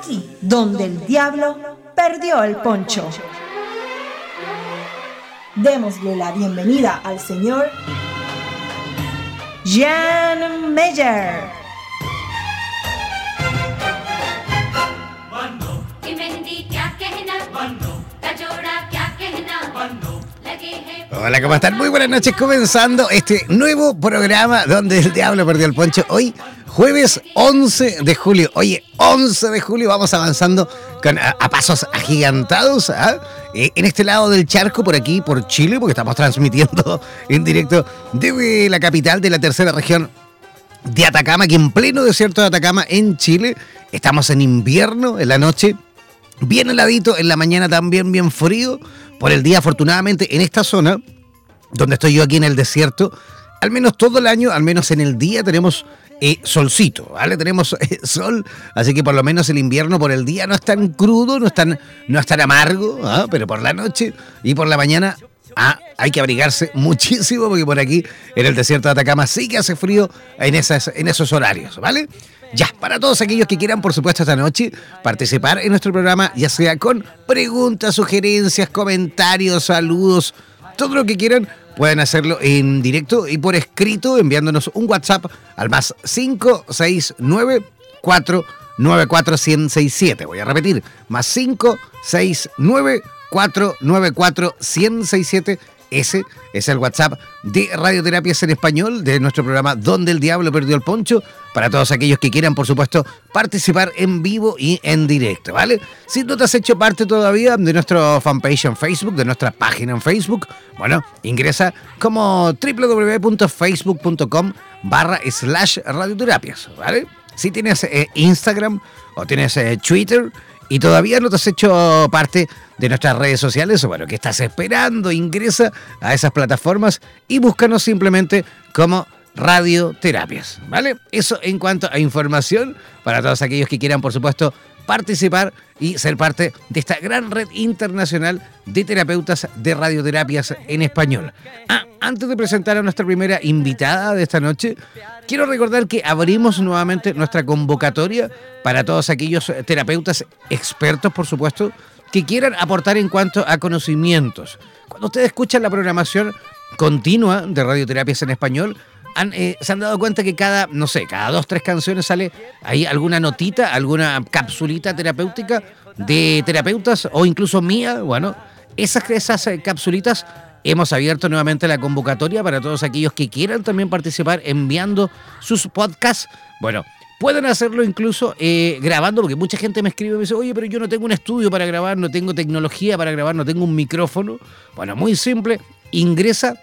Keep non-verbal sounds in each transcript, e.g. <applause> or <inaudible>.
aquí donde el diablo perdió el poncho démosle la bienvenida al señor Jan Meyer. Hola, ¿cómo están? Muy buenas noches, comenzando este nuevo programa donde el diablo perdió el poncho. Hoy Jueves 11 de julio. Oye, 11 de julio vamos avanzando a, pasos agigantados ¿ah? eh, en este lado del charco, por aquí, por Chile, porque estamos transmitiendo <laughs> en directo desde la capital de la tercera región de Atacama, aquí en pleno desierto de Atacama, en Chile. Estamos en invierno, en la noche, bien heladito, en la mañana también bien frío. Por el día, afortunadamente, en esta zona, donde estoy yo aquí en el desierto, al menos todo el año, al menos en el día, tenemos eh, solcito, ¿vale? Tenemos <laughs> eh, sol, así que por lo menos el invierno por el día no es tan crudo, no es tan, no es tan amargo, ¿ah? pero por la noche y por la mañana ah, hay que abrigarse muchísimo porque por aquí en el desierto de Atacama sí que hace frío en, esas, en esos horarios, ¿vale? Ya, para todos aquellos que quieran, por supuesto, esta noche participar en nuestro programa, ya sea con preguntas, sugerencias, comentarios, saludos, todo lo que quieran, pueden hacerlo en directo y por escrito enviándonos un WhatsApp al más 569 494 1067. Voy a repetir, más 569 494 1067 ese es el WhatsApp de Radioterapias en Español, de nuestro programa Donde el Diablo Perdió el Poncho, para todos aquellos que quieran, por supuesto, participar en vivo y en directo, ¿vale? Si no te has hecho parte todavía de nuestro fanpage en Facebook, de nuestra página en Facebook, bueno, ingresa como www.facebook.com barra slash radioterapias, ¿vale? Si tienes eh, Instagram o tienes eh, Twitter, y todavía no te has hecho parte de nuestras redes sociales, bueno, ¿qué estás esperando? Ingresa a esas plataformas y búscanos simplemente como radioterapias, ¿vale? Eso en cuanto a información para todos aquellos que quieran, por supuesto, participar y ser parte de esta gran red internacional de terapeutas de radioterapias en español. Ah, antes de presentar a nuestra primera invitada de esta noche, quiero recordar que abrimos nuevamente nuestra convocatoria para todos aquellos terapeutas expertos, por supuesto, que quieran aportar en cuanto a conocimientos. Cuando ustedes escuchan la programación continua de radioterapias en español, eh, se han dado cuenta que cada, no sé, cada dos, tres canciones sale ahí alguna notita, alguna capsulita terapéutica de terapeutas o incluso mía. Bueno, esas, esas eh, capsulitas hemos abierto nuevamente la convocatoria para todos aquellos que quieran también participar enviando sus podcasts. Bueno, Pueden hacerlo incluso eh, grabando, porque mucha gente me escribe y me dice, oye, pero yo no tengo un estudio para grabar, no tengo tecnología para grabar, no tengo un micrófono. Bueno, muy simple, ingresa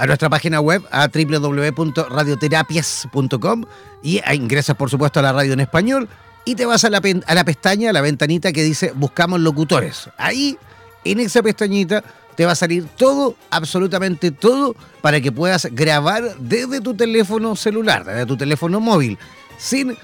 a nuestra página web a www.radioterapias.com y ingresas por supuesto a la radio en español y te vas a la, a la pestaña, a la ventanita que dice buscamos locutores. Ahí, en esa pestañita, te va a salir todo, absolutamente todo, para que puedas grabar desde tu teléfono celular, desde tu teléfono móvil, sin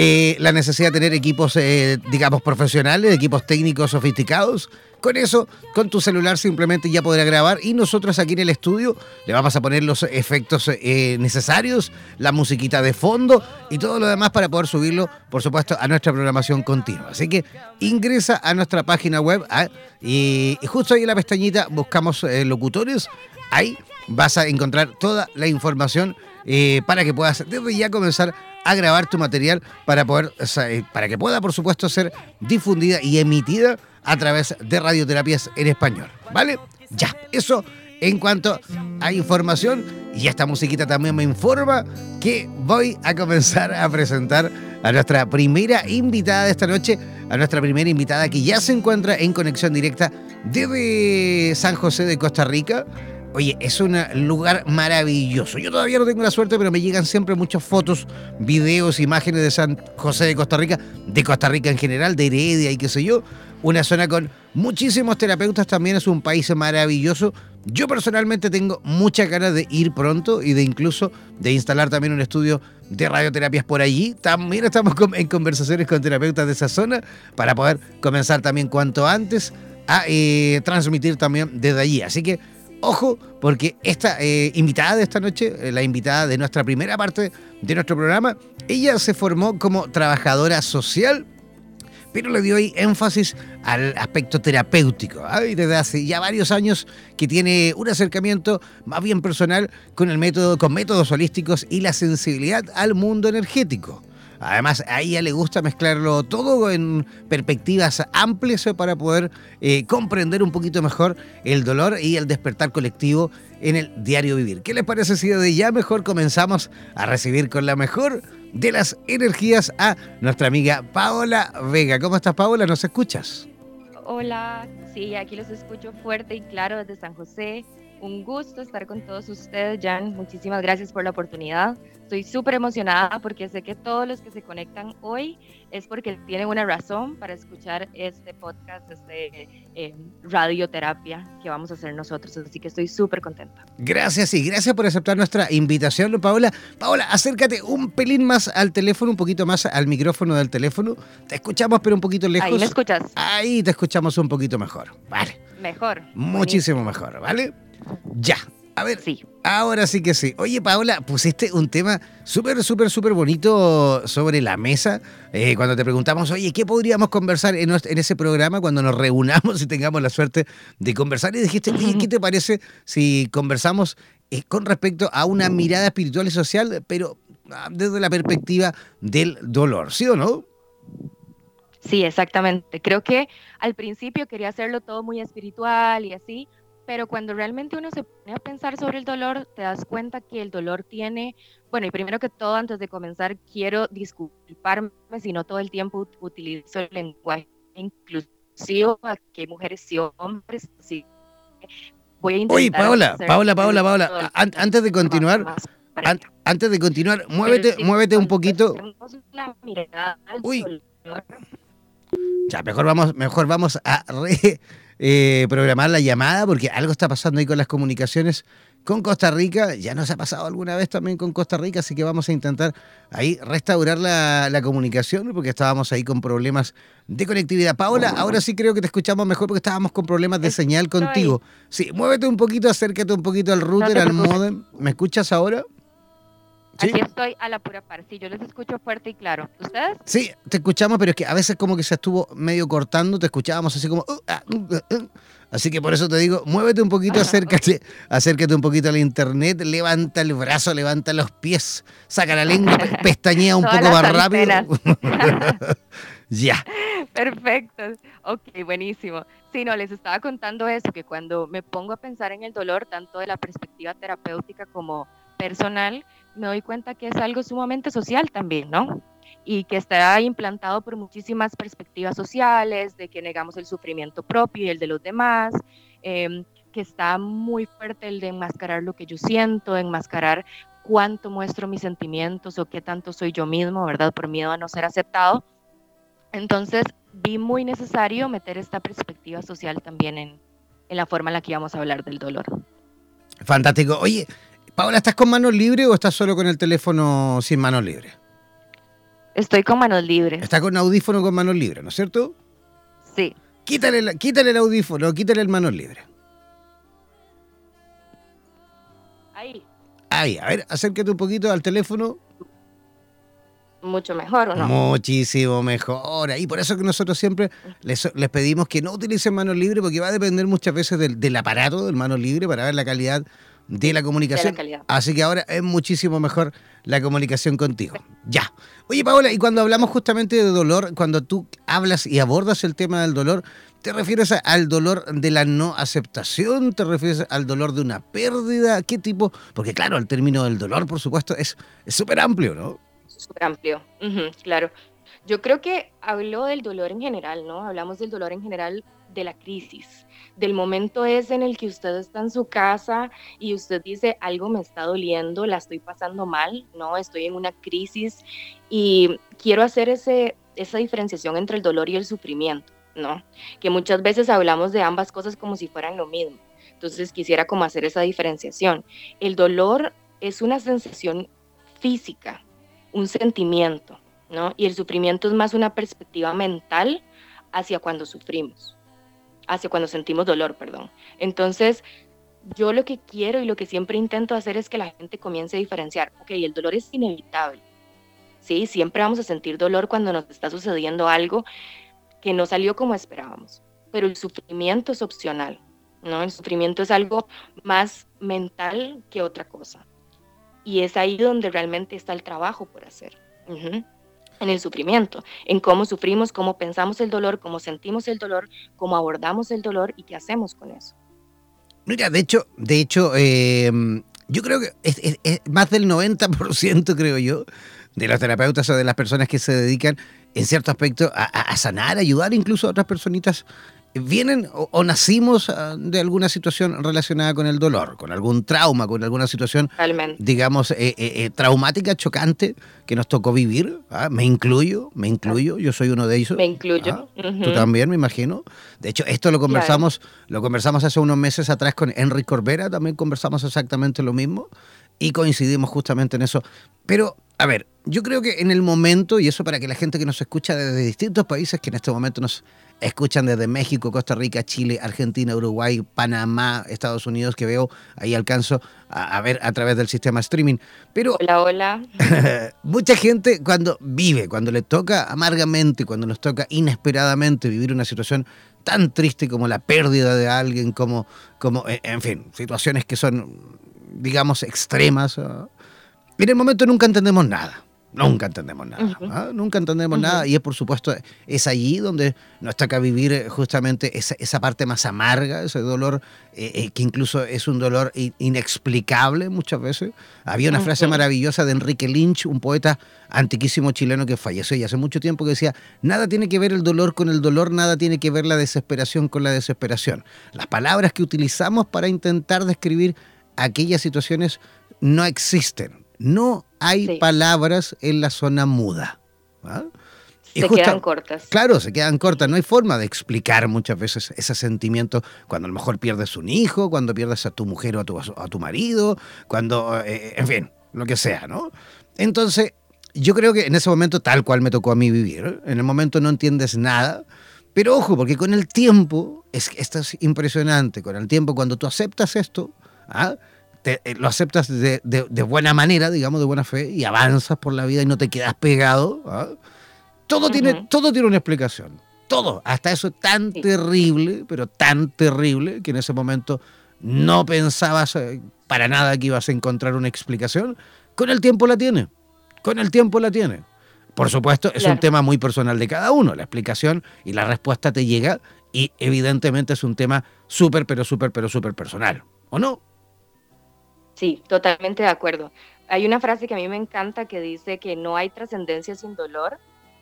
eh, la necesidad de tener equipos, eh, digamos, profesionales, equipos técnicos sofisticados. Con eso, con tu celular simplemente ya podrás grabar y nosotros aquí en el estudio le vamos a poner los efectos eh, necesarios, la musiquita de fondo y todo lo demás para poder subirlo, por supuesto, a nuestra programación continua. Así que ingresa a nuestra página web ¿ah? y, justo ahí en la pestañita buscamos locutores. Ahí vas a encontrar toda la información para que puedas desde ya comenzar a grabar tu material para poder eh, para que pueda por supuesto ser difundida y emitida a través de radioterapias en español. ¿Vale? Ya, eso en cuanto a información y esta musiquita también me informa que voy a comenzar a presentar a nuestra primera invitada de esta noche, a nuestra primera invitada que ya se encuentra en conexión directa desde San José de Costa Rica. Oye, es un lugar maravilloso. Yo todavía no tengo la suerte, pero me llegan siempre muchas fotos, videos, imágenes de San José de Costa Rica, de Costa Rica en general, de Heredia y qué sé yo. Una zona con muchísimos terapeutas también, es un país maravilloso. Yo personalmente tengo muchas ganas de ir pronto y de incluso de instalar también un estudio de radioterapias por allí. También estamos en conversaciones con terapeutas de esa zona para poder comenzar también cuanto antes a eh, transmitir también desde allí. Así que Ojo, porque esta eh, invitada de esta noche, eh, la invitada de nuestra primera parte de nuestro programa, ella se formó como trabajadora social, pero le dio ahí énfasis al aspecto terapéutico. Desde hace ya varios años que tiene un acercamiento más bien personal con el método, con métodos holísticos y la sensibilidad al mundo energético. Además, a ella le gusta mezclarlo todo en perspectivas amplias para poder eh, comprender un poquito mejor el dolor y el despertar colectivo en el diario vivir. ¿Qué les parece si de ya mejor comenzamos a recibir con la mejor de las energías a nuestra amiga Paola Vega? ¿Cómo estás, Paola? ¿Nos escuchas? Hola, sí, aquí los escucho fuerte y claro desde San José. Un gusto estar con todos ustedes, Jan. Muchísimas gracias por la oportunidad. Estoy súper emocionada porque sé que todos los que se conectan hoy es porque tienen una razón para escuchar este podcast, este eh, radioterapia que vamos a hacer nosotros. Así que estoy súper contenta. Gracias y gracias por aceptar nuestra invitación, Paola. Paola, acércate un pelín más al teléfono, un poquito más al micrófono del teléfono. Te escuchamos, pero un poquito lejos. Ahí me escuchas. Ahí te escuchamos un poquito mejor. Vale. Mejor. Muchísimo mejor, ¿vale? Ya. A ver, sí. ahora sí que sí. Oye, Paola, pusiste un tema súper, súper, súper bonito sobre la mesa. Eh, cuando te preguntamos, oye, ¿qué podríamos conversar en, ese programa cuando nos reunamos y tengamos la suerte de conversar? Y dijiste, ¿qué te parece si conversamos eh, con respecto a una mirada espiritual y social, pero ah, desde la perspectiva del dolor, ¿sí o no? Sí, exactamente. Creo que al principio quería hacerlo todo muy espiritual y así, pero cuando realmente uno se pone a pensar sobre el dolor, te das cuenta que el dolor tiene, bueno, y primero que todo, antes de comenzar, quiero disculparme si no todo el tiempo utilizo el lenguaje inclusivo, aquí hay mujeres y hombres, sí. Voy a intentar Oye, Paola, Paola, Paola, Paola, antes de continuar, antes de continuar, muévete, muévete un poquito. Uy. Ya, mejor vamos, mejor vamos a re, eh, programar la llamada porque algo está pasando ahí con las comunicaciones con Costa Rica. Ya nos ha pasado alguna vez también con Costa Rica, así que vamos a intentar ahí restaurar la, la comunicación porque estábamos ahí con problemas de conectividad. Paola, ahora sí creo que te escuchamos mejor porque estábamos con problemas de señal contigo. Sí, muévete un poquito, acércate un poquito al router, al modem. ¿Me escuchas ahora? Aquí estoy a la pura par. Sí, yo les escucho fuerte y claro. ¿Ustedes? Sí, te escuchamos, pero es que a veces como que se estuvo medio cortando, te escuchábamos así como... Uh, ah, uh, uh, así que por eso te digo, muévete un poquito, acércate, acércate un poquito al internet, levanta el brazo, levanta los pies, saca la lengua, <laughs> pestañea un poco más rápido. <laughs> ya. <laughs> Perfecto. Ok, buenísimo. Sí, no, les estaba contando eso, que cuando me pongo a pensar en el dolor, tanto de la perspectiva terapéutica como personal, me doy cuenta que es algo sumamente social también, ¿no? Y que está implantado por muchísimas perspectivas sociales, de que negamos el sufrimiento propio y el de los demás, em, que está muy fuerte el de enmascarar lo que yo siento, enmascarar cuánto muestro mis sentimientos o qué tanto soy yo mismo, ¿verdad? Por miedo a no ser aceptado. Entonces, vi muy necesario meter esta perspectiva social también en, en la forma en la que íbamos a hablar del dolor. Fantástico. Oye, Paola, ¿estás con manos libres o estás solo con el teléfono sin manos libres? Estoy con manos libres. Está con audífono con manos libres, ¿no es cierto? Sí. Quítale, quítale el audífono, quítale el manos libres. Ahí. Ahí, a ver, acércate un poquito al teléfono. Mucho mejor, ¿o no? Muchísimo mejor. Y por eso que nosotros siempre les, les pedimos que no utilicen manos libres, porque va a depender muchas veces del, del aparato del mano libre para ver la calidad de la comunicación. Así que ahora es muchísimo mejor la comunicación contigo. Ya. Oye, Paola, y cuando hablamos justamente de dolor, cuando tú hablas y abordas el tema del dolor, ¿te refieres al dolor de la no aceptación? ¿Te refieres al dolor de una pérdida? ¿Qué tipo? Porque claro, el término del dolor, por supuesto, es súper amplio, ¿no? Súper amplio, claro. Yo creo que habló del dolor en general, ¿no? Hablamos del dolor en general de la crisis, del momento es en el que usted está en su casa y usted dice, algo me está doliendo, la estoy pasando mal, ¿no? Estoy en una crisis y quiero hacer ese, esa diferenciación entre el dolor y el sufrimiento, ¿no? Que muchas veces hablamos de ambas cosas como si fueran lo mismo. Entonces quisiera como hacer esa diferenciación. El dolor es una sensación física, un sentimiento, ¿no? Y el sufrimiento es más una perspectiva mental hacia cuando sufrimos hacia cuando sentimos dolor, perdón. Entonces, yo lo que quiero y lo que siempre intento hacer es que la gente comience a diferenciar, ok, el dolor es inevitable, ¿sí? Siempre vamos a sentir dolor cuando nos está sucediendo algo que no salió como esperábamos, pero el sufrimiento es opcional, ¿no? El sufrimiento es algo más mental que otra cosa. Y es ahí donde realmente está el trabajo por hacer en el sufrimiento, en cómo sufrimos, cómo pensamos el dolor, cómo sentimos el dolor, cómo abordamos el dolor y qué hacemos con eso. Mira, de hecho, de hecho, eh, yo creo que es, más del 90%, creo yo, de los terapeutas o de las personas que se dedican en cierto aspecto a, a sanar, ayudar incluso a otras personitas vienen o, nacimos ah, de alguna situación relacionada con el dolor, con algún trauma, con alguna situación, digamos, eh, eh, eh, traumática, chocante, que nos tocó vivir. ¿ah? Me incluyo, me incluyo, yo soy uno de ellos. Me incluyo. ¿ah? Tú también, me imagino. De hecho, esto lo conversamos, lo conversamos hace unos meses atrás con Enrique Corbera, también conversamos exactamente lo mismo y coincidimos justamente en eso. Pero, a ver, yo creo que en el momento, y eso para que la gente que nos escucha desde distintos países que en este momento nos escuchan desde México, Costa Rica, Chile, Argentina, Uruguay, Panamá, Estados Unidos, que veo, ahí alcanzo a, ver a través del sistema streaming. Pero hola, hola. <laughs> mucha gente cuando vive, cuando le toca amargamente, cuando nos toca inesperadamente vivir una situación tan triste como la pérdida de alguien, como, como en fin, situaciones que son, digamos, extremas. En el momento nunca entendemos nada. Nunca entendemos nada, nunca entendemos nada y es por supuesto, es allí donde nos toca vivir eh, justamente esa, esa parte más amarga, ese dolor eh, eh, que incluso es un dolor inexplicable muchas veces. Había una frase maravillosa de Enrique Lynch, un poeta antiquísimo chileno que falleció y hace mucho tiempo que decía, nada tiene que ver el dolor con el dolor, nada tiene que ver la desesperación con la desesperación. Las palabras que utilizamos para intentar describir aquellas situaciones no existen no hay palabras en la zona muda. ¿ah? se quedan cortas. Claro, se quedan cortas. No hay forma de explicar muchas veces ese sentimiento cuando a lo mejor pierdes un hijo, cuando pierdes a tu mujer o a tu, a tu marido, cuando, eh, en fin, lo que sea, ¿no? Entonces, yo creo que en ese momento, tal cual me tocó a mí vivir, en el momento no entiendes nada, pero ojo, porque con el tiempo, es, esto es impresionante, con el tiempo, cuando tú aceptas esto, ¿ah? Eh, lo aceptas de, buena manera, digamos, de buena fe, y avanzas por la vida y no te quedas pegado. ¿ah? Todo, tiene, todo tiene una explicación. Todo. Hasta eso es tan terrible, pero tan terrible, que en ese momento no pensabas eh, para nada que ibas a encontrar una explicación. Con el tiempo la tiene. Con el tiempo la tiene. Por supuesto, es un tema muy personal de cada uno. La explicación y la respuesta te llega y evidentemente es un tema súper, pero súper, pero súper personal. ¿O no? Sí, totalmente de acuerdo. Hay una frase que a mí me encanta que dice que no hay trascendencia sin dolor,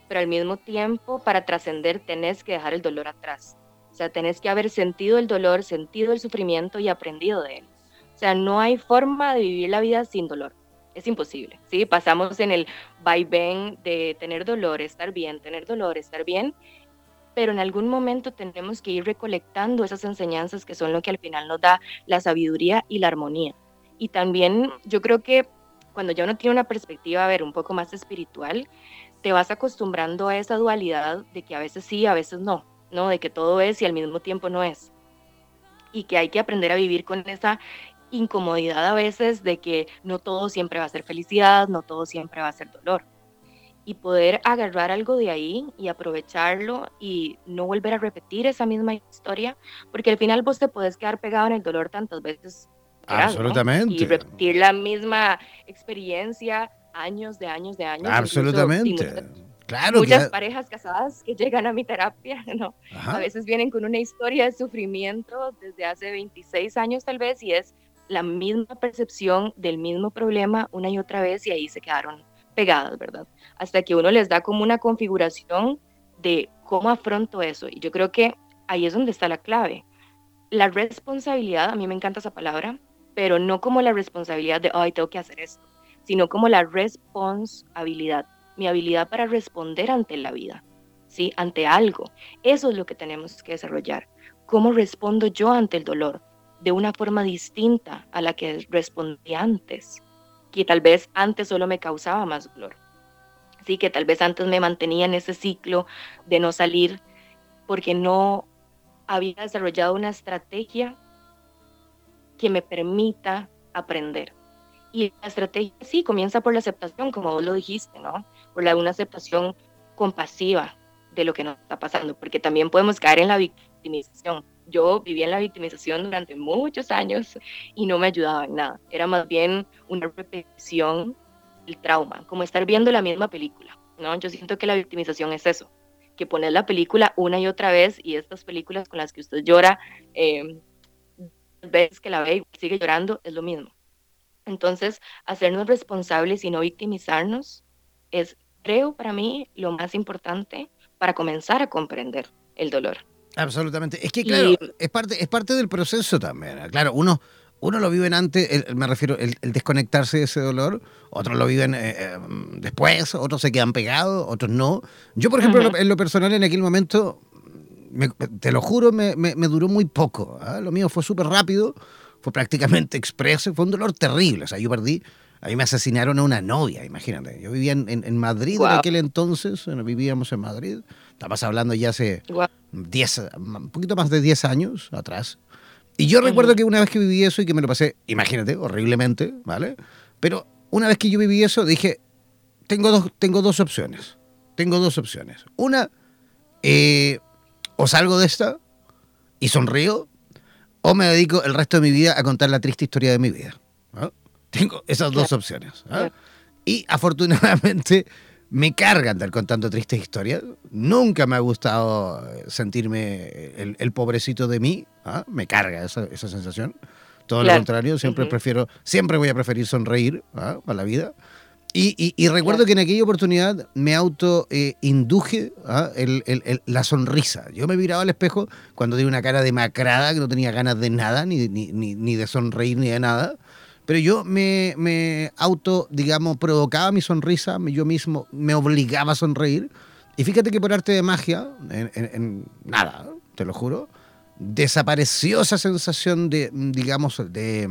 pero al mismo tiempo para trascender tenés que dejar el dolor atrás. O sea, tenés que haber sentido el dolor, sentido el sufrimiento y aprendido de él. O sea, no hay forma de vivir la vida sin dolor. Es imposible, ¿sí? Pasamos en el vaivén de tener dolor, estar bien, tener dolor, estar bien, pero en algún momento tenemos que ir recolectando esas enseñanzas que son lo que al final nos da la sabiduría y la armonía. Y también yo creo que cuando ya uno tiene una perspectiva, a ver, un poco más espiritual, te vas acostumbrando a esa dualidad de que a veces sí, a veces no, ¿no? De que todo es y al mismo tiempo no es. Y que hay que aprender a vivir con esa incomodidad a veces de que no todo siempre va a ser felicidad, no todo siempre va a ser dolor. Y poder agarrar algo de ahí y aprovecharlo y no volver a repetir esa misma historia, porque al final vos te puedes quedar pegado en el dolor tantas veces Absolutamente. Y repetir la misma experiencia años de años de años. Absolutamente. claro. Muchas parejas casadas que llegan a mi terapia, <laughs> ¿no? A veces vienen con una historia de sufrimiento desde hace 26 años tal vez y es la misma percepción del mismo problema una y otra vez y ahí se quedaron pegadas, ¿verdad? Hasta que uno les da como una configuración de cómo afronto eso. Y yo creo que ahí es donde está la clave. La responsabilidad, a mí me encanta esa palabra, pero no como la responsabilidad de, ay, tengo que hacer esto, sino como la responsabilidad, mi habilidad para responder ante la vida, ¿sí? Ante algo. Eso es lo que tenemos que desarrollar. ¿Cómo respondo yo ante el dolor? De una forma distinta a la que respondí antes, que tal vez antes solo me causaba más dolor. Sí, que tal vez antes me mantenía en ese ciclo de no salir porque no había desarrollado una estrategia que me permita aprender. Y la estrategia sí comienza por la aceptación, como vos lo dijiste, ¿no? Por la, una aceptación compasiva de lo que nos está pasando, porque también podemos caer en la victimización. Yo viví en la victimización durante muchos años y no me ayudaba en nada. Era más bien una repetición del trauma, como estar viendo la misma película, ¿no? Yo siento que la victimización es eso, que poner la película una y otra vez y estas películas con las que usted llora, eh, veces que la ve y sigue llorando, es lo mismo. Entonces, hacernos responsables y no victimizarnos es, creo, para mí, lo más importante para comenzar a comprender el dolor. Absolutamente. Es que, claro, es, parte, es parte del proceso también. Claro, uno, uno lo viven antes, me refiero, el, desconectarse de ese dolor, otros lo viven eh, eh, después, otros se quedan pegados, otros no. Yo, por ejemplo, en lo personal, en aquel momento, te lo juro, me, duró muy poco. ¿ah? Lo mío fue súper rápido, fue prácticamente expreso, fue un dolor terrible. O sea, yo perdí, a mí me asesinaron a una novia, imagínate. Yo vivía en, Madrid en aquel entonces, vivíamos en Madrid. Estabas hablando ya hace 10, un poquito más de 10 años atrás. Y yo recuerdo que una vez que viví eso y que me lo pasé, imagínate, horriblemente, ¿vale? Pero una vez que yo viví eso, dije, tengo dos, tengo dos opciones. Tengo dos opciones. Una, eh, o salgo de esta y sonrío, o me dedico el resto de mi vida a contar la triste historia de mi vida. Tengo esas dos opciones. Y afortunadamente <laughs> me carga andar contando tristes historias. Nunca me ha gustado sentirme el, pobrecito de mí. Me carga esa, sensación. Todo lo contrario, siempre prefiero, siempre voy a preferir sonreír a la vida. Y, recuerdo que en aquella oportunidad me auto eh, induje ¿ah? la sonrisa. Yo me miraba al espejo cuando tenía una cara demacrada, que no tenía ganas de nada, ni, ni, de sonreír, ni de nada. Pero yo me, me, auto, digamos, provocaba mi sonrisa, yo mismo me obligaba a sonreír. Y fíjate que por arte de magia, en nada, te lo juro, desapareció esa sensación de, digamos, de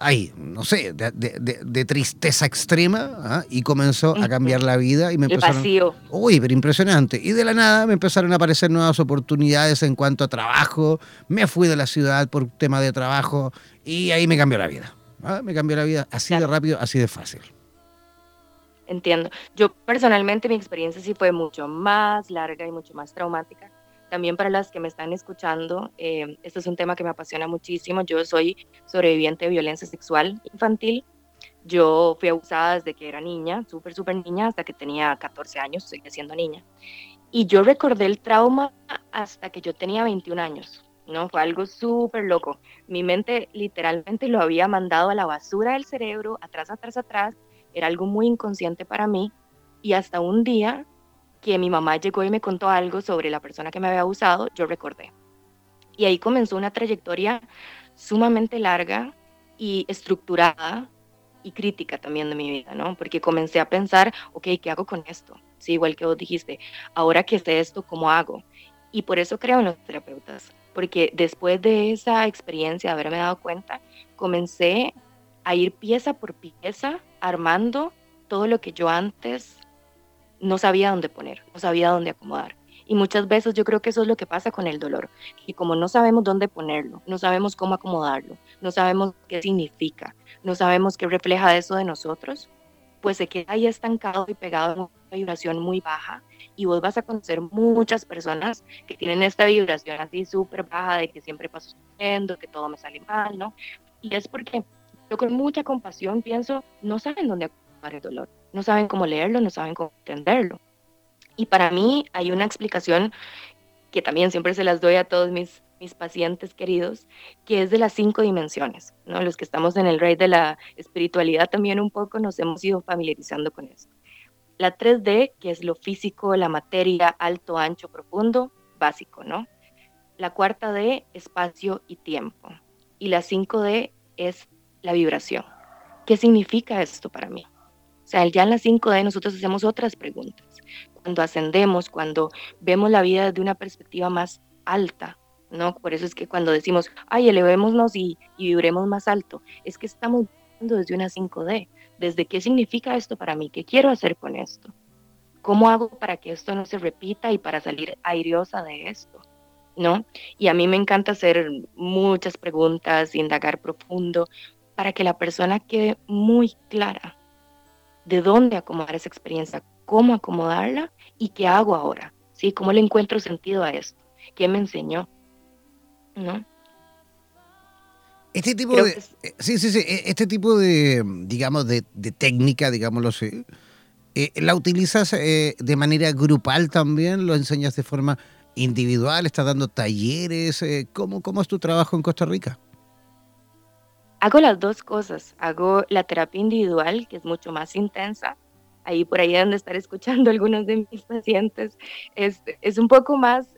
ay, no sé, de, tristeza extrema ¿ah? y comenzó a cambiar la vida y me empezaron... vacío. Uy, pero impresionante. Y de la nada me empezaron a aparecer nuevas oportunidades en cuanto a trabajo. Me fui de la ciudad por tema de trabajo y ahí me cambió la vida. ¿ah? Me cambió la vida así de rápido, así de fácil. Entiendo. Yo personalmente mi experiencia sí fue mucho más larga y mucho más traumática también para las que me están escuchando, eh, este es un tema que me apasiona muchísimo. Yo soy sobreviviente de violencia sexual infantil. Yo fui abusada desde que era niña, súper, súper niña, hasta que tenía 14 años, seguía siendo niña. Y yo recordé el trauma hasta que yo tenía 21 años. ¿no? Fue algo súper loco. Mi mente literalmente lo había mandado a la basura del cerebro, atrás, atrás, atrás. Era algo muy inconsciente para mí. Y hasta un día que mi mamá llegó y me contó algo sobre la persona que me había abusado, yo recordé. Y ahí comenzó una trayectoria sumamente larga y estructurada y crítica también de mi vida, ¿no? Porque comencé a pensar, ok, ¿qué hago con esto? Sí, igual que vos dijiste, ahora que sé esto, ¿cómo hago? Y por eso creo en los terapeutas, porque después de esa experiencia, de haberme dado cuenta, comencé a ir pieza por pieza armando todo lo que yo antes no sabía dónde poner, no sabía dónde acomodar. Y muchas veces yo creo que eso es lo que pasa con el dolor, y como no sabemos dónde ponerlo, no sabemos cómo acomodarlo, no sabemos qué significa, no sabemos qué refleja eso de nosotros, pues se queda ahí estancado y pegado en una vibración muy baja y vos vas a conocer muchas personas que tienen esta vibración así súper baja de que siempre paso sufriendo, que todo me sale mal, ¿no? Y es porque yo con mucha compasión pienso, no saben dónde acomodar el dolor, no saben cómo leerlo, no saben cómo entenderlo. Y para mí hay una explicación que también siempre se las doy a todos mis, mis pacientes queridos, que es de las cinco dimensiones. ¿no? Los que estamos en el rey de la espiritualidad también un poco nos hemos ido familiarizando con esto. La 3D, que es lo físico, la materia, alto, ancho, profundo, básico, ¿no? La cuarta D, espacio y tiempo. Y la 5D es la vibración. ¿Qué significa esto para mí? O sea, ya en la 5D nosotros hacemos otras preguntas. Cuando ascendemos, cuando vemos la vida desde una perspectiva más alta, ¿no? Por eso es que cuando decimos, ay, elevémonos y, y vibremos más alto, es que estamos viendo desde una 5D, desde qué significa esto para mí, qué quiero hacer con esto, cómo hago para que esto no se repita y para salir airiosa de esto, ¿no? Y a mí me encanta hacer muchas preguntas, indagar profundo, para que la persona quede muy clara de dónde acomodar esa experiencia, cómo acomodarla y qué hago ahora, ¿sí? ¿Cómo le encuentro sentido a esto? ¿Qué me enseñó? ¿No? Este tipo de. Eh, sí, sí, sí. E, este tipo de, digamos, de, técnica, digámoslo así, eh, ¿la utilizas eh, de manera grupal también? ¿Lo enseñas de forma individual? ¿Estás dando talleres? ¿cómo, ¿Cómo es tu trabajo en Costa Rica? Hago las dos cosas. Hago la terapia individual, que es mucho más intensa. Ahí por ahí donde estar escuchando <laughs> algunos de mis pacientes. Es, es un poco más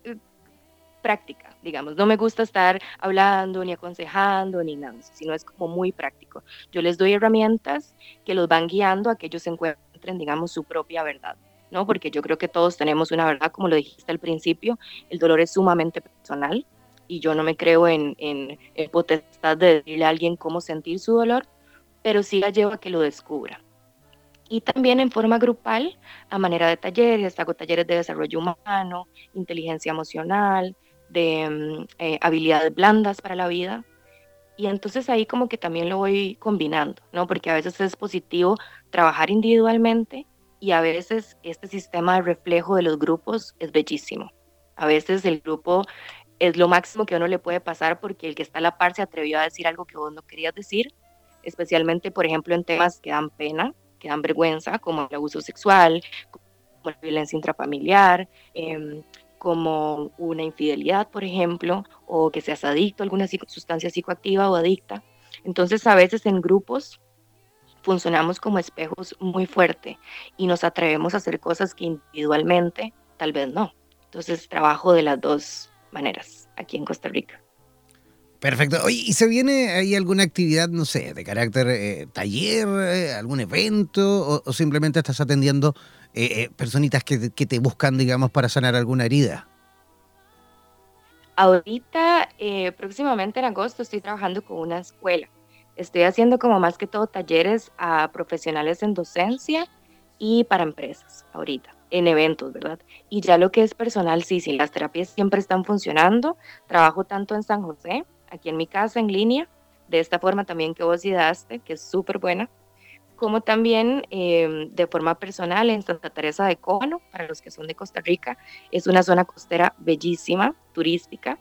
práctica, digamos. No me gusta estar hablando ni aconsejando ni nada, sino es como muy práctico. Yo les doy herramientas que los van guiando a que ellos encuentren, digamos, su propia verdad. ¿no? Porque yo creo que todos tenemos una verdad, como lo dijiste al principio, el dolor es sumamente personal y yo no me creo en, en, potestad de decirle a alguien cómo sentir su dolor, pero sí la llevo a que lo descubra. Y también en forma grupal, a manera de talleres, hago talleres de desarrollo humano, inteligencia emocional, de mm, eh, habilidades blandas para la vida. Y entonces ahí como que también lo voy combinando, ¿no? Porque a veces es positivo trabajar individualmente y a veces este sistema de reflejo de los grupos es bellísimo. A veces el grupo es lo máximo que uno le puede pasar porque el que está a la par se atrevió a decir algo que vos no querías decir, especialmente, por ejemplo, en temas que dan pena, que dan vergüenza, como el abuso sexual, como la violencia intrafamiliar, eh, como una infidelidad, por ejemplo, o que seas adicto a alguna sustancia psicoactiva o adicta. Entonces, a veces en grupos funcionamos como espejos muy fuerte y nos atrevemos a hacer cosas que individualmente tal vez no. Entonces, trabajo de las dos maneras aquí en Costa Rica. Perfecto. Oye, ¿y se viene ahí alguna actividad, no sé, de carácter eh, taller, eh, algún evento, o, simplemente estás atendiendo eh, personitas que, que, te buscan, digamos, para sanar alguna herida? Ahorita, próximamente en agosto, estoy trabajando con una escuela. Estoy haciendo como más que todo talleres a profesionales en docencia y para empresas ahorita, en eventos, ¿verdad? Y ya lo que es personal, sí, sí, las terapias siempre están funcionando. Trabajo tanto en San José aquí en mi casa en línea, de esta forma también que vos ideaste, que es súper buena, como también eh, de forma personal en Santa Teresa de Cóbano, para los que son de Costa Rica, es una zona costera bellísima, turística,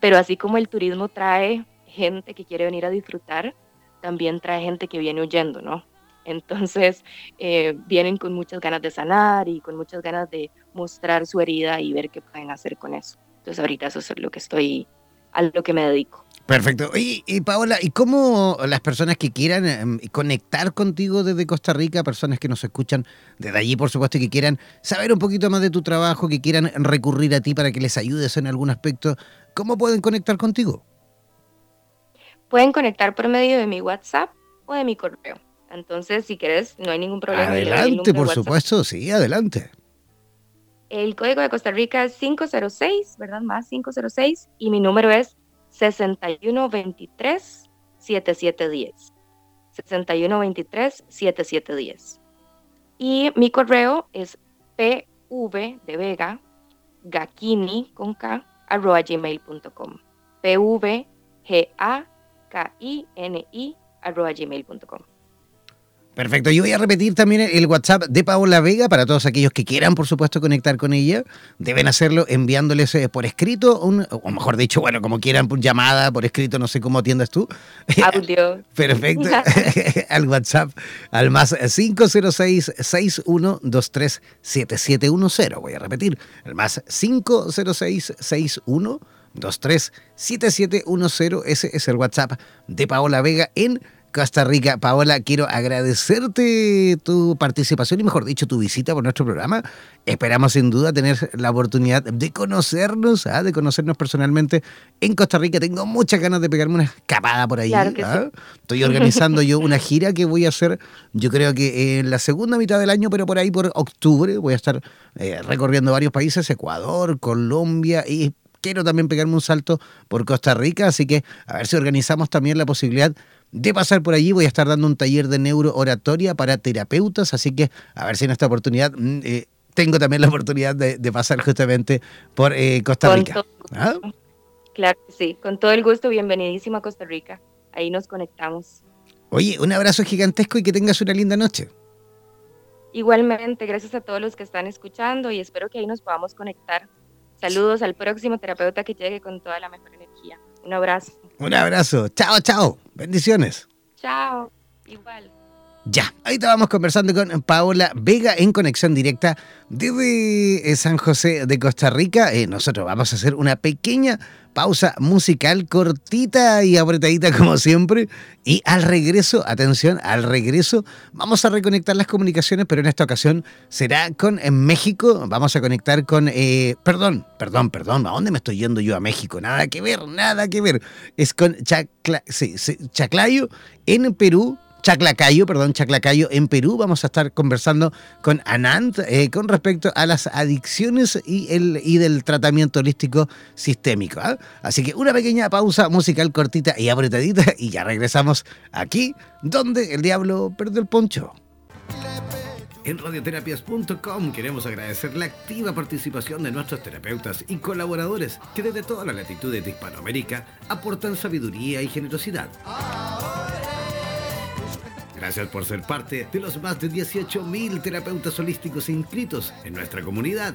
pero así como el turismo trae gente que quiere venir a disfrutar, también trae gente que viene huyendo, ¿no? Entonces eh, vienen con muchas ganas de sanar y con muchas ganas de mostrar su herida y ver qué pueden hacer con eso. Entonces ahorita eso es lo que estoy a lo que me dedico. Perfecto. Y, y, Paola, ¿y cómo las personas que quieran em, conectar contigo desde Costa Rica, personas que nos escuchan desde allí, por supuesto, y que quieran saber un poquito más de tu trabajo, que quieran recurrir a ti para que les ayudes en algún aspecto, ¿cómo pueden conectar contigo? Pueden conectar por medio de mi WhatsApp o de mi correo. Entonces, si quieres, no hay ningún problema. Adelante, por supuesto, sí, adelante. El código de Costa Rica es 506, ¿verdad? Más 506 y mi número es 6123 7710. 6123 7710. Y mi correo es pv de Vega, gakini con K, arroba gmail.com. pv g a k i n i arroba gmail.com. Perfecto. Yo voy a repetir también el WhatsApp de Paola Vega para todos aquellos que quieran, por supuesto, conectar con ella. Deben hacerlo enviándoles eh, por escrito, o mejor dicho, bueno, como quieran, por llamada, por escrito, no sé cómo atiendas tú. <laughs> Audio. Perfecto. <laughs> <laughs> al WhatsApp, al más 506-6123-7710. Voy a repetir, el más 506-61. 237710, ese es el WhatsApp de Paola Vega en Costa Rica. Paola, quiero agradecerte tu participación y, mejor dicho, tu visita por nuestro programa. Esperamos sin duda tener la oportunidad de conocernos, ¿ah? de conocernos personalmente en Costa Rica. Tengo muchas ganas de pegarme una escapada por ahí. ¿ah? Estoy organizando yo una gira que voy a hacer, yo creo que en la segunda mitad del año, pero por ahí por octubre. Voy a estar eh, recorriendo varios países, Ecuador, Colombia y quiero también pegarme un salto por Costa Rica, así que a ver si organizamos también la posibilidad de pasar por allí. Voy a estar dando un taller de neurooratoria para terapeutas, así que a ver si en esta oportunidad mm, eh, tengo también la oportunidad de, pasar justamente por eh, Costa Rica. ¿Ah? Claro que sí, con todo el gusto, bienvenidísimo a Costa Rica. Ahí nos conectamos. Oye, un abrazo gigantesco y que tengas una linda noche. Igualmente, gracias a todos los que están escuchando y espero que ahí nos podamos conectar. Saludos al próximo terapeuta que llegue con toda la mejor energía. Un abrazo. Un abrazo. Chao, chao. Bendiciones. Chao. Igual. Ya, ahí estábamos conversando con Paola Vega en conexión directa desde San José de Costa Rica. Eh, nosotros vamos a hacer una pequeña pausa musical cortita y apretadita como siempre. Y al regreso, atención, al regreso vamos a reconectar las comunicaciones, pero en esta ocasión será con en México. Vamos a conectar con, eh, perdón, perdón, perdón, ¿a dónde me estoy yendo yo a México? Nada que ver, nada que ver. Es con Chaclayo en Perú Chaclacayo, perdón, Chaclacayo en Perú. Vamos a estar conversando con Anand eh, con respecto a las adicciones y, el, y del tratamiento holístico sistémico. ¿ah? Así que una pequeña pausa musical cortita y apretadita y ya regresamos aquí donde el diablo perdió el poncho. En radioterapias.com queremos agradecer la activa participación de nuestros terapeutas y colaboradores que desde todas las latitudes de Hispanoamérica aportan sabiduría y generosidad. Gracias por ser parte de los más de 18.000 terapeutas holísticos inscritos en nuestra comunidad.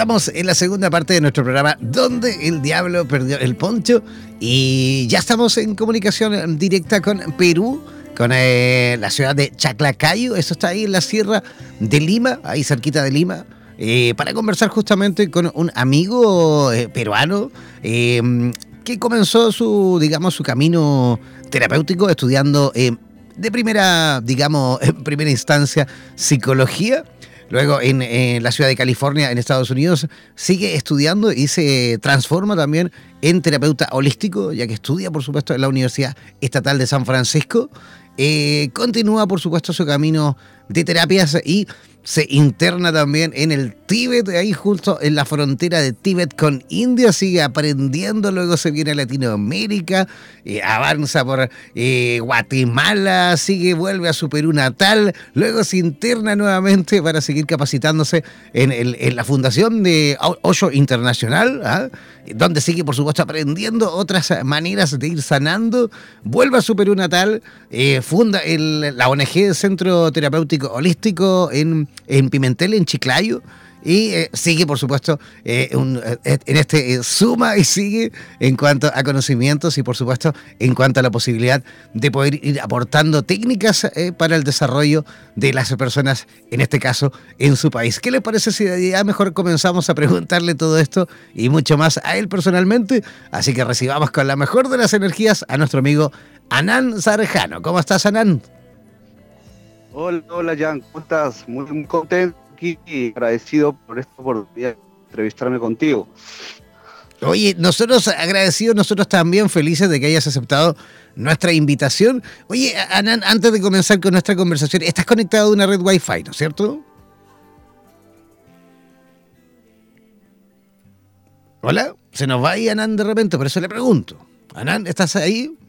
Estamos en la segunda parte de nuestro programa donde el diablo perdió el poncho y ya estamos en comunicación directa con Perú, con eh, la ciudad de Chaclacayo, eso está ahí en la sierra de Lima, ahí cerquita de Lima, eh, para conversar justamente con un amigo eh, peruano que comenzó su, digamos, su camino terapéutico estudiando de primera, digamos, <laughs> en primera instancia, psicología. Luego en, la ciudad de California, en Estados Unidos, sigue estudiando y se transforma también en terapeuta holístico, ya que estudia, por supuesto, en la Universidad Estatal de San Francisco. Eh, continúa, por supuesto, su camino de terapias y se interna también en el Tíbet, ahí justo en la frontera de Tíbet con India, sigue aprendiendo, luego se viene a Latinoamérica, eh, avanza por eh, Guatemala, sigue, vuelve a su Perú natal, luego se interna nuevamente para seguir capacitándose en, la fundación de Osho Internacional, ¿ah? donde sigue, por supuesto, aprendiendo otras maneras de ir sanando, vuelve a su Perú natal, eh, funda la ONG Centro Terapéutico Holístico en en Pimentel, en Chiclayo. Y eh, sigue, por supuesto, eh, eh, en este suma y sigue en cuanto a conocimientos y, por supuesto, en cuanto a la posibilidad de poder ir aportando técnicas para el desarrollo de las personas, en este caso, en su país. ¿Qué les parece si ya mejor comenzamos a preguntarle todo esto y mucho más a él personalmente? Así que recibamos con la mejor de las energías a nuestro amigo Anán Sarjano. ¿Cómo estás, Anán? Hola, hola Jan, ¿cómo estás? Muy, contento aquí y agradecido por esta oportunidad de entrevistarme contigo. Oye, nosotros agradecidos, nosotros también felices de que hayas aceptado nuestra invitación. Oye, Anan, antes de comenzar con nuestra conversación, estás conectado a una red Wi-Fi, ¿no es cierto? Hola, se nos va ahí Anan de repente, por eso le pregunto. Anan, ¿estás ahí?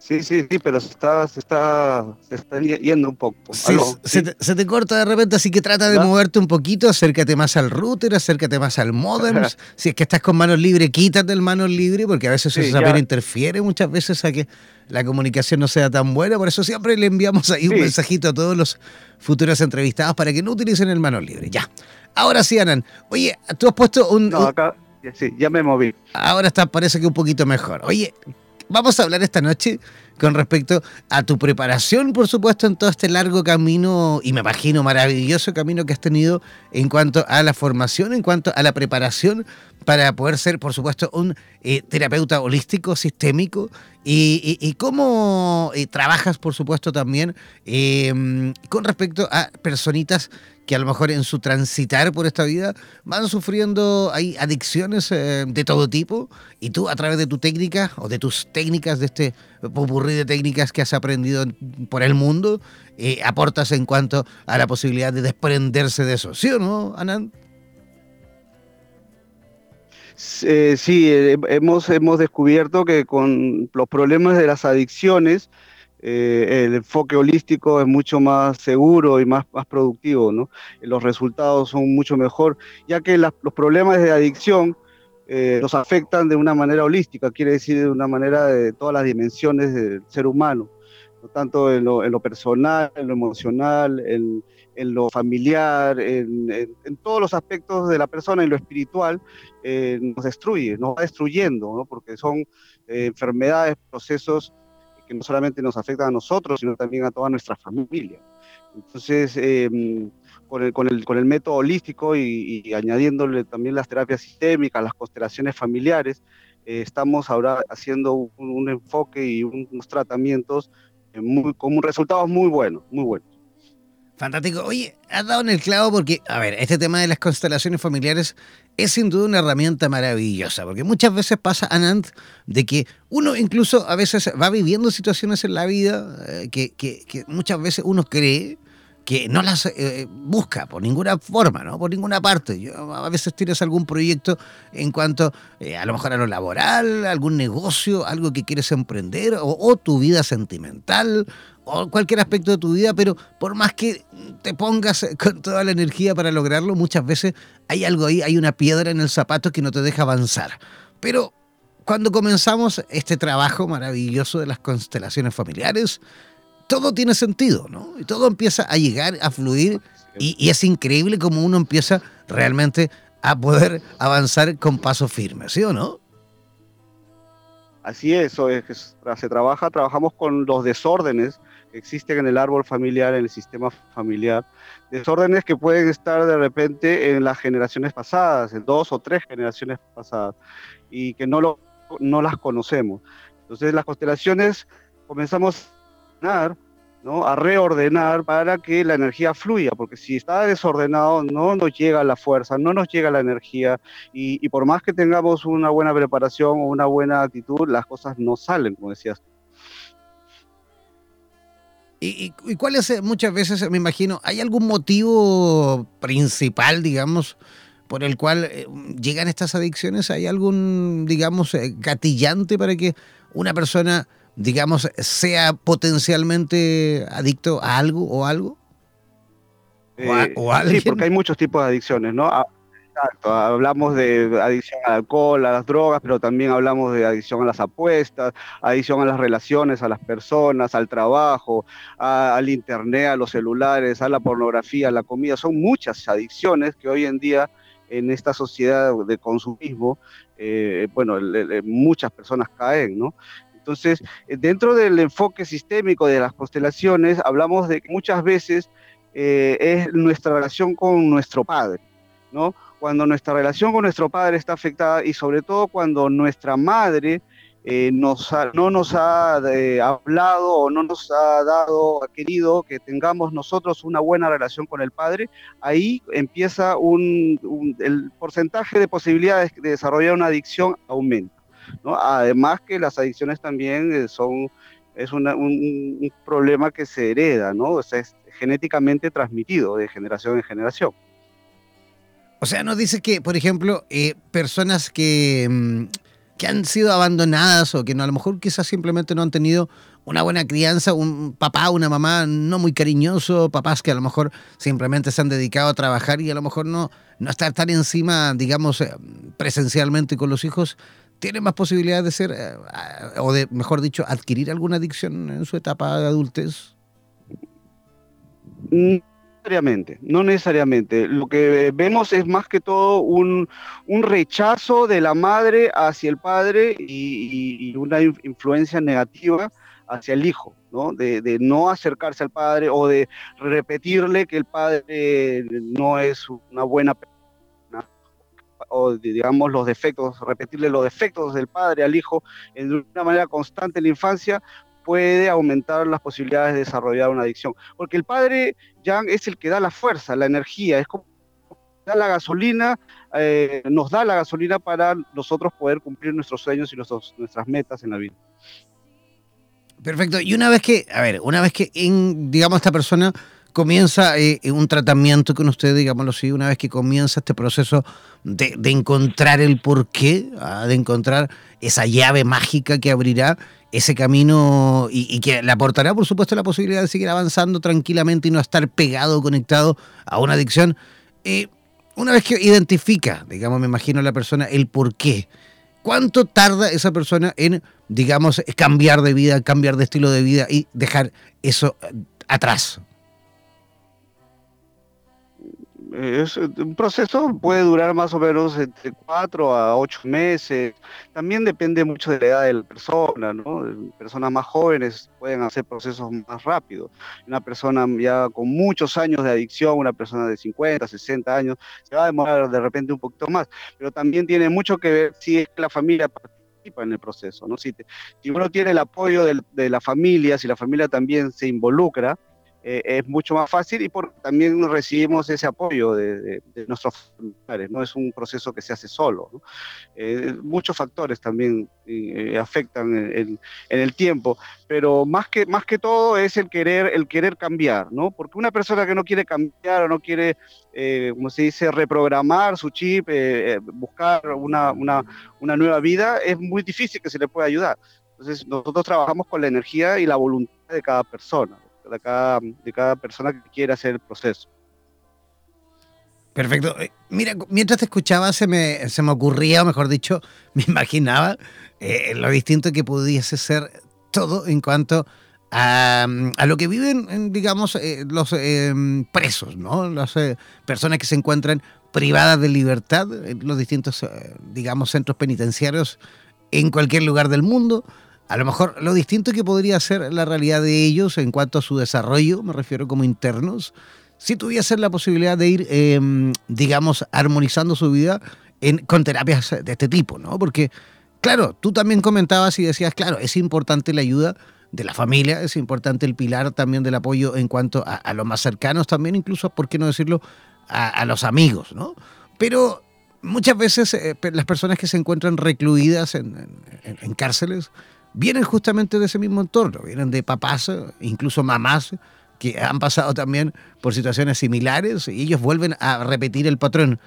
Sí, sí, sí, pero se está, se está, se está yendo un poco. se, te, corta de repente, así que trata de moverte un poquito, acércate más al router, acércate más al modem. <laughs> si es que estás con manos libres, quítate el manos libre, porque a veces eso también interfiere muchas veces a que la comunicación no sea tan buena. Por eso siempre le enviamos ahí un mensajito a todos los futuros entrevistados para que no utilicen el manos libre. Ya. Ahora sí, Anan. Oye, tú has puesto un. No, acá. Sí, ya me moví. Ahora está, parece que un poquito mejor. Oye, vamos a hablar esta noche con respecto a tu preparación, por supuesto, en todo este largo camino, y me imagino maravilloso camino que has tenido en cuanto a la formación, en cuanto a la preparación para poder ser, por supuesto, un eh, terapeuta holístico, sistémico, y, cómo eh, trabajas, por supuesto, también em, con respecto a personitas que a lo mejor en su transitar por esta vida van sufriendo hay adicciones eh, de todo tipo y tú a través de tu técnica o de tus técnicas de este popurrí de técnicas que has aprendido por el mundo aportas en cuanto a la posibilidad de desprenderse de eso, ¿sí o no, Anand? Eh, sí, hemos, hemos descubierto que con los problemas de las adicciones, eh, el enfoque holístico es mucho más seguro y más, más productivo, ¿no? Los resultados son mucho mejor, ya que los problemas de adicción eh, nos afectan de una manera holística, quiere decir de una manera de todas las dimensiones del ser humano, ¿no? Tanto en lo, en lo, personal, en lo emocional, en, en lo familiar, en, en, todos los aspectos de la persona, en lo espiritual, eh, nos destruye, nos va destruyendo, ¿no? porque son enfermedades, procesos que no solamente nos afecta a nosotros, sino también a toda nuestra familia. Entonces, em, con, el, con, el, con, el, método holístico y, añadiéndole también las terapias sistémicas, las constelaciones familiares, eh, estamos ahora haciendo un, enfoque y unos tratamientos eh, muy, con resultados muy buenos, muy buenos. Fantástico. Oye, has dado en el clavo porque, a ver, este tema de las constelaciones familiares es sin duda una herramienta maravillosa, porque muchas veces pasa, Anand, de que uno incluso a veces va viviendo situaciones en la vida eh, que, que, muchas veces uno cree que no las eh, busca por ninguna forma, ¿no? Por ninguna parte. Yo, a veces tienes algún proyecto en cuanto eh, a lo mejor a lo laboral, algún negocio, algo que quieres emprender, o, o, tu vida sentimental, o cualquier aspecto de tu vida, pero por más que te pongas <laughs> con toda la energía para lograrlo, muchas veces hay algo ahí, hay una piedra en el zapato que no te deja avanzar. Pero cuando comenzamos este trabajo maravilloso de las constelaciones familiares, todo tiene sentido, ¿no? Y todo empieza a llegar, a fluir, y, es increíble como uno empieza realmente a poder avanzar con paso firme, ¿sí o no? Así es, se trabaja, trabajamos con los desórdenes que existen en el árbol familiar, en el sistema familiar, desórdenes que pueden estar de repente en las generaciones pasadas, en dos o tres generaciones pasadas, y que no, lo, no las conocemos. Entonces las constelaciones comenzamos ¿no? a reordenar para que la energía fluya, porque si está desordenado no nos llega la fuerza, no nos llega la energía y, por más que tengamos una buena preparación o una buena actitud, las cosas no salen, como decías. ¿Y, y, cuál es, muchas veces, me imagino, hay algún motivo principal, digamos, por el cual eh, llegan estas adicciones? ¿Hay algún, digamos, eh, gatillante para que una persona digamos, sea potencialmente adicto a algo o algo? ¿O, a, eh, sí, porque hay muchos tipos de adicciones, ¿no? Ah, exacto, hablamos de adicción al alcohol, a las drogas, pero también hablamos de adicción a las apuestas, adicción a las relaciones, a las personas, al trabajo, al internet, a los celulares, a la pornografía, a la comida. Son muchas adicciones que hoy en día en esta sociedad de consumismo, eh, bueno, muchas personas caen, ¿no? Entonces, eh, dentro del enfoque sistémico de las constelaciones, hablamos de que muchas veces eh, es nuestra relación con nuestro padre, ¿no? Cuando nuestra relación con nuestro padre está afectada y sobre todo cuando nuestra madre eh, no nos ha hablado o no nos ha dado, ha querido que tengamos nosotros una buena relación con el padre, ahí empieza el porcentaje de posibilidades de desarrollar una adicción aumenta. Además que las adicciones también eh, son, es un, problema que se hereda, ¿no? O sea, es genéticamente transmitido de generación en generación. O sea, nos dice que, por ejemplo, eh, personas que, mm, que han sido abandonadas o que a lo mejor quizás simplemente no han tenido una buena crianza, un papá, una mamá no muy cariñoso, papás que a lo mejor simplemente se han dedicado a trabajar y a lo mejor no, no estar tan encima, digamos, eh, presencialmente con los hijos, tiene más posibilidades de ser, eh, o de, mejor dicho, adquirir alguna adicción en su etapa de adultez? No necesariamente, no necesariamente. Lo que vemos es más que todo un, rechazo de la madre hacia el padre y, una influencia negativa hacia el hijo, ¿no? De, de, no acercarse al padre o de repetirle que el padre no es una buena persona o digamos los defectos, repetirle los defectos del padre al hijo de una manera constante en la infancia, puede aumentar las posibilidades de desarrollar una adicción. Porque el padre ya es el que da la fuerza, la energía, es como da la gasolina, eh, nos da la gasolina para nosotros poder cumplir nuestros sueños y nuestras metas en la vida. Perfecto. Y una vez que, a ver, una vez que digamos, esta persona comienza eh, un tratamiento con usted, digámoslo así, una vez que comienza este proceso de, encontrar el porqué, ah, de encontrar esa llave mágica que abrirá ese camino y, que le aportará, por supuesto, la posibilidad de seguir avanzando tranquilamente y no estar pegado, conectado a una adicción. Eh, una vez que identifica, digamos, me imagino la persona, el porqué, ¿cuánto tarda esa persona en, digamos, cambiar de vida, cambiar de estilo de vida y dejar eso eh, atrás? Es un proceso puede durar más o menos entre cuatro a ocho meses. También depende mucho de la edad de la persona. Personas más jóvenes pueden hacer procesos más rápidos. Una persona ya con muchos años de adicción, una persona de 50, 60 años, se va a demorar de repente un poquito más. Pero también tiene mucho que ver si es la familia participa en el proceso, ¿no? Si, si uno tiene el apoyo de la familia, si la familia también se involucra, eh, es mucho más fácil y por, también recibimos ese apoyo de, nuestros familiares, no es un proceso que se hace solo. Eh, muchos factores también eh, afectan en, el tiempo, pero más que, más que todo es el querer, el querer cambiar, ¿no? porque una persona que no quiere cambiar o no quiere, como se dice, reprogramar su chip, buscar una, una, una nueva vida, es muy difícil que se le pueda ayudar. Entonces nosotros trabajamos con la energía y la voluntad de cada persona de cada, de cada persona que quiera hacer el proceso. Perfecto. Eh, mira, mientras te escuchaba se me, se me ocurría, o mejor dicho, <laughs> me imaginaba eh, lo distinto que pudiese ser todo en cuanto a, a lo que viven, digamos, eh, los presos, ¿no? Las personas que se encuentran privadas de libertad en los distintos, digamos, centros penitenciarios en cualquier lugar del mundo a lo mejor lo distinto que podría ser la realidad de ellos en cuanto a su desarrollo, me refiero como internos, si tuviesen la posibilidad de ir, em, digamos, armonizando su vida con terapias de este tipo, ¿no? Porque claro, tú también comentabas y decías, claro, es importante la ayuda de la familia, es importante el pilar también del apoyo en cuanto a, los más cercanos también, incluso, ¿por qué no decirlo?, a, los amigos, ¿no? Pero muchas veces eh, las personas que se encuentran recluidas en, cárceles vienen justamente de ese mismo entorno, vienen de papás, incluso mamás, que han pasado también por situaciones similares y ellos vuelven a repetir el patrón.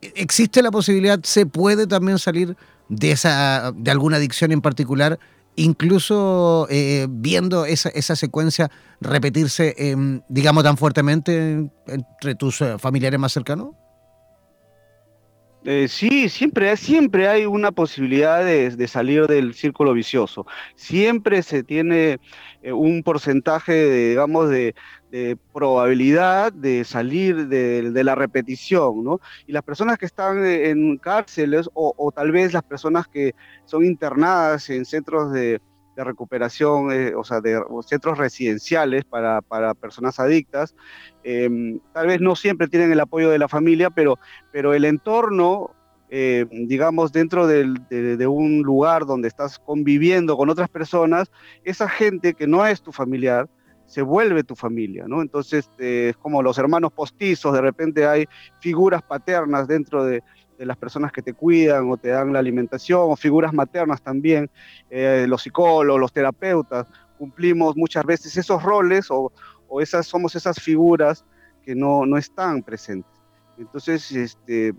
¿Existe la posibilidad, se puede también salir de, esa, de alguna adicción en particular, incluso eh, viendo esa, esa, secuencia repetirse, em, digamos, tan fuertemente entre tus eh, familiares más cercanos? Eh, sí, siempre, siempre hay una posibilidad de, salir del círculo vicioso. Siempre se tiene eh, un porcentaje, de, digamos, de, probabilidad de salir de, la repetición, ¿no? Y las personas que están en cárceles o tal vez las personas que son internadas en centros de, de recuperación, eh, o sea, de centros residenciales para, personas adictas. Em, tal vez no siempre tienen el apoyo de la familia, pero, pero el entorno, eh, digamos, dentro de, un lugar donde estás conviviendo con otras personas, esa gente que no es tu familiar, se vuelve tu familia, ¿no? Entonces, eh, como los hermanos postizos, de repente hay figuras paternas dentro de, de las personas que te cuidan o te dan la alimentación, o figuras maternas también, eh, los psicólogos, los terapeutas, cumplimos muchas veces esos roles o, esas, somos esas figuras que no, no están presentes. Entonces, este,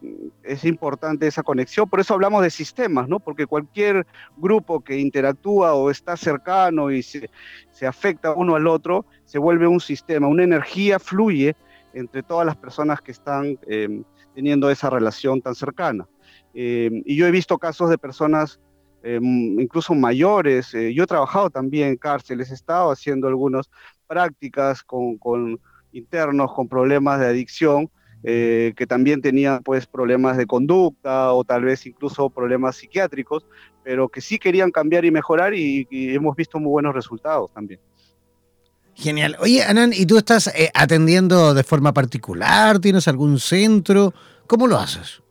es importante esa conexión, por eso hablamos de sistemas, ¿no? Porque cualquier grupo que interactúa o está cercano y se, se afecta uno al otro, se vuelve un sistema, una energía fluye entre todas las personas que están em, teniendo esa relación tan cercana. Em, y yo he visto casos de personas em, incluso mayores, eh, yo he trabajado también en cárceles, he estado haciendo algunas prácticas con, internos con problemas de adicción, eh, que también tenían pues problemas de conducta o tal vez incluso problemas psiquiátricos, pero que sí querían cambiar y mejorar y hemos visto muy buenos resultados también. Genial. Oye, Anan, ¿y tú estás eh, atendiendo de forma particular? ¿Tienes algún centro? ¿Cómo lo haces?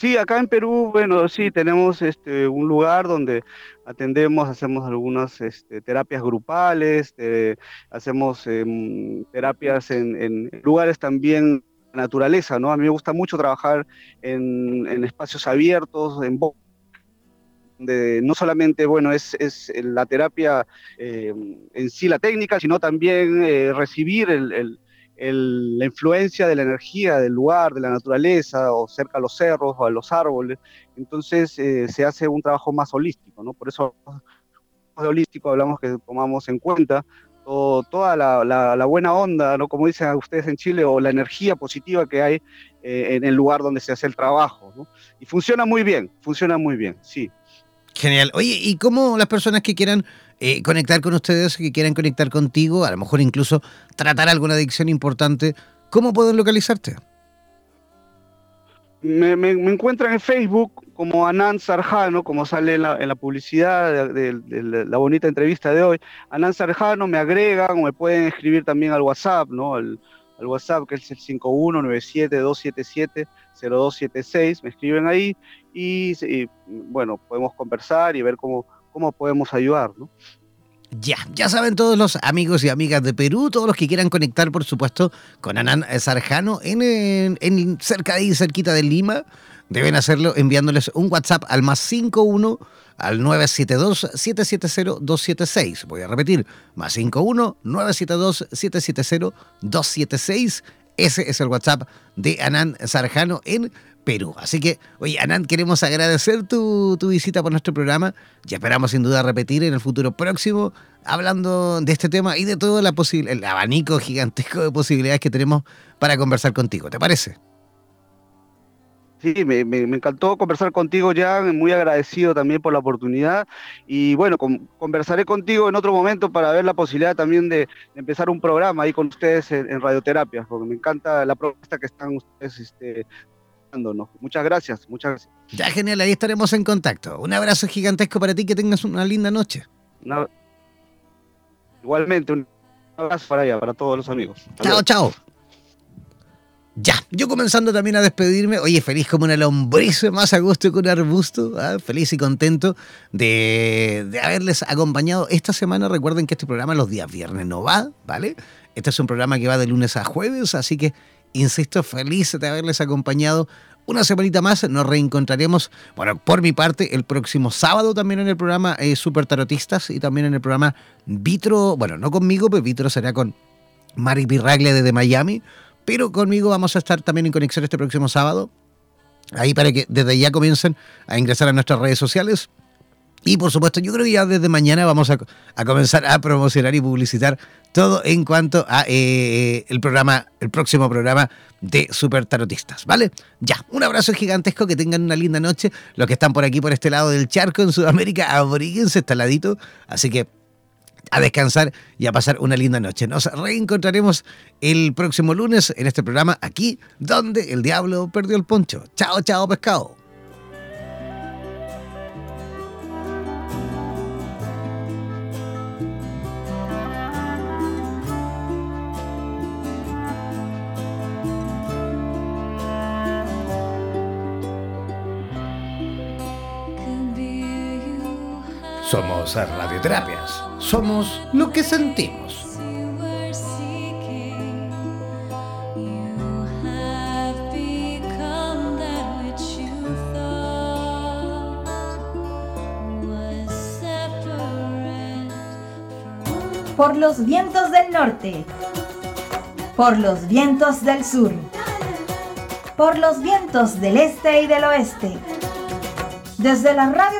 Sí, acá en Perú, bueno, sí, tenemos este, un lugar donde atendemos, hacemos algunas este, terapias grupales, eh, hacemos em, terapias en, lugares también naturaleza, ¿no? A mí me gusta mucho trabajar en, en espacios abiertos, en donde no solamente, bueno, es, es la terapia eh, en sí, la técnica, sino también eh, recibir la influencia de la energía del lugar, de la naturaleza, o cerca a los cerros o a los árboles. Entonces eh, se hace un trabajo más holístico, ¿no? Por eso de holístico hablamos que tomamos en cuenta toda la, buena onda, ¿no? como dicen ustedes en Chile, o la energía positiva que hay en el lugar donde se hace el trabajo. Y funciona muy bien, funciona muy bien, sí. Genial. Oye, ¿y cómo las personas que quieran eh, conectar con ustedes, que quieran conectar contigo, a lo mejor incluso tratar alguna adicción importante, cómo pueden localizarte? Me, encuentran en Facebook como Anand Sarjano, como sale en la, publicidad de, la bonita entrevista de hoy. Anand Sarjano me agregan o me pueden escribir también al WhatsApp, ¿no? Al WhatsApp que es el 5197-277-0276. Me escriben ahí y, bueno, podemos conversar y ver cómo, cómo podemos ayudar, ¿no? Ya, ya saben todos los amigos y amigas de Perú, todos los que quieran conectar, por supuesto, con Anán Sarjano en, cerca de ahí, cerquita de Lima, deben hacerlo enviándoles un WhatsApp al más 51 al 972-770-276. Voy a repetir, más 51-972-770-276. Ese es el WhatsApp de Anán Sarjano en Perú. Así que, oye, Anand, queremos agradecer tu, visita por nuestro programa y esperamos sin duda repetir en el futuro próximo hablando de este tema y de todo la el abanico gigantesco de posibilidades que tenemos para conversar contigo. ¿Te parece? Sí, me, encantó conversar contigo, Jan, muy agradecido también por la oportunidad. Y bueno, conversaré contigo en otro momento para ver la posibilidad también de, empezar un programa ahí con ustedes en, radioterapia, porque me encanta la propuesta que están ustedes este, Muchas gracias, muchas gracias. Ya, genial, ahí estaremos en contacto. Un abrazo gigantesco para ti, que tengas una linda noche. Igualmente, un abrazo para allá, para todos los amigos. chao, chao. Ya, yo comenzando también a despedirme. Oye, feliz como una lombriz, más a gusto que un arbusto. ¿ah? Feliz y contento de, de, haberles acompañado esta semana. Recuerden que este programa los días viernes no va, ¿vale? Este es un programa que va de lunes a jueves, así que, insisto, feliz de haberles acompañado una semanita más. Nos reencontraremos, bueno, por mi parte, el próximo sábado también en el programa eh, Super Tarotistas y también en el programa Vitro, bueno, no conmigo, pero Vitro será con Mari Pirraglia desde Miami pero conmigo vamos a estar también en conexión este próximo sábado. Ahí para que desde ya comiencen a ingresar a nuestras redes sociales. Y por supuesto, yo creo que ya desde mañana vamos a, comenzar a promocionar y publicitar todo en cuanto a eh, el programa, el próximo programa de Super Tarotistas, ¿vale? Ya, un abrazo gigantesco, que tengan una linda noche. Los que están por aquí, por este lado del charco en Sudamérica, abríguense, está ladito. Así que a descansar y a pasar una linda noche. Nos reencontraremos el próximo lunes en este programa aquí donde el diablo perdió el poncho. Chao, chao, pescado. Somos radioterapias. Somos lo que sentimos. Por los vientos del norte. Por los vientos del sur. Por los vientos del este y del oeste desde la radio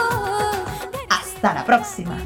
Hasta la próxima.